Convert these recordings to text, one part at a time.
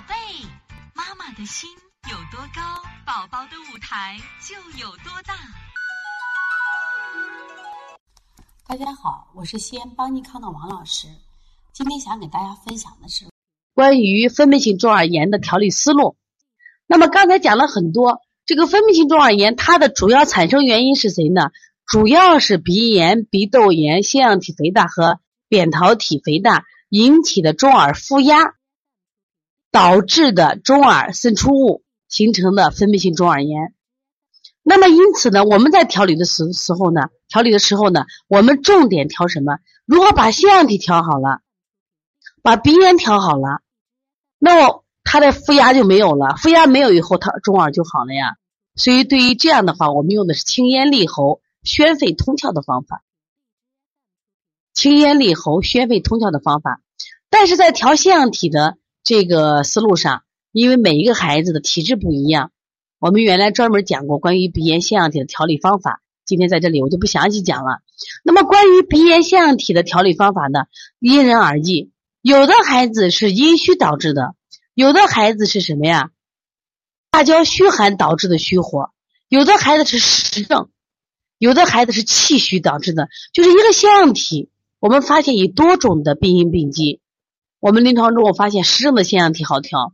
宝贝，妈妈的心有多高，宝宝的舞台就有多大。大家好，我是西安邦尼康的王老师。今天想给大家分享的是关于分泌性中耳炎的调理思路。那么刚才讲了很多，这个分泌性中耳炎它的主要产生原因是谁呢？主要是鼻炎、鼻窦炎、腺样体肥大和扁桃体肥大引起的中耳负压。导致的中耳渗出物形成的分泌性中耳炎。那么因此呢，我们在调理的时时候呢，调理的时候呢，我们重点调什么？如果把腺样体调好了，把鼻炎调好了，那么它的负压就没有了，负压没有以后，它中耳就好了呀。所以对于这样的话，我们用的是清咽利喉、宣肺通窍的方法。清咽利喉、宣肺通窍的方法，但是在调腺样体的。这个思路上，因为每一个孩子的体质不一样，我们原来专门讲过关于鼻炎腺样体的调理方法。今天在这里我就不详细讲了。那么关于鼻炎腺样体的调理方法呢，因人而异。有的孩子是阴虚导致的，有的孩子是什么呀？辣椒虚寒导致的虚火，有的孩子是实症，有的孩子是气虚导致的。就是一个腺样体，我们发现以多种的病因病机。我们临床中我发现实症的腺样体好调，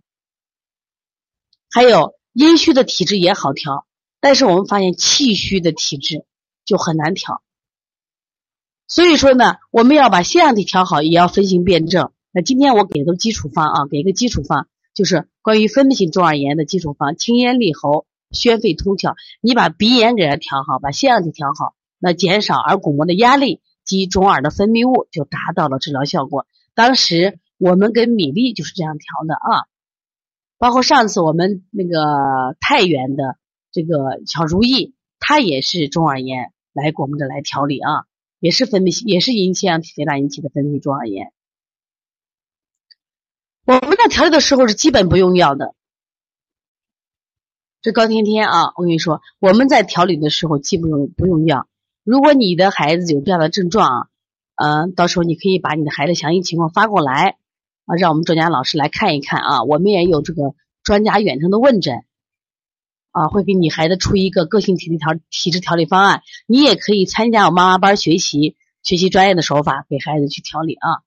还有阴虚的体质也好调，但是我们发现气虚的体质就很难调。所以说呢，我们要把腺样体调好，也要分型辨证。那今天我给个基础方啊，给个基础方，就是关于分泌性中耳炎的基础方：清咽利喉、宣肺通窍。你把鼻炎给它调好，把腺样体调好，那减少耳鼓膜的压力及中耳的分泌物，就达到了治疗效果。当时。我们跟米粒就是这样调的啊，包括上次我们那个太原的这个小如意，她也是中耳炎来给我们这来调理啊，也是分泌也是因腺样体肥大引起的分泌中耳炎。我们在调理的时候是基本不用药的，这高天天啊，我跟你说，我们在调理的时候既不用不用药。如果你的孩子有这样的症状啊，嗯，到时候你可以把你的孩子详细情况发过来。啊，让我们专家老师来看一看啊，我们也有这个专家远程的问诊，啊，会给你孩子出一个个性体力调体质调理方案，你也可以参加我妈妈班学习学习专业的手法，给孩子去调理啊。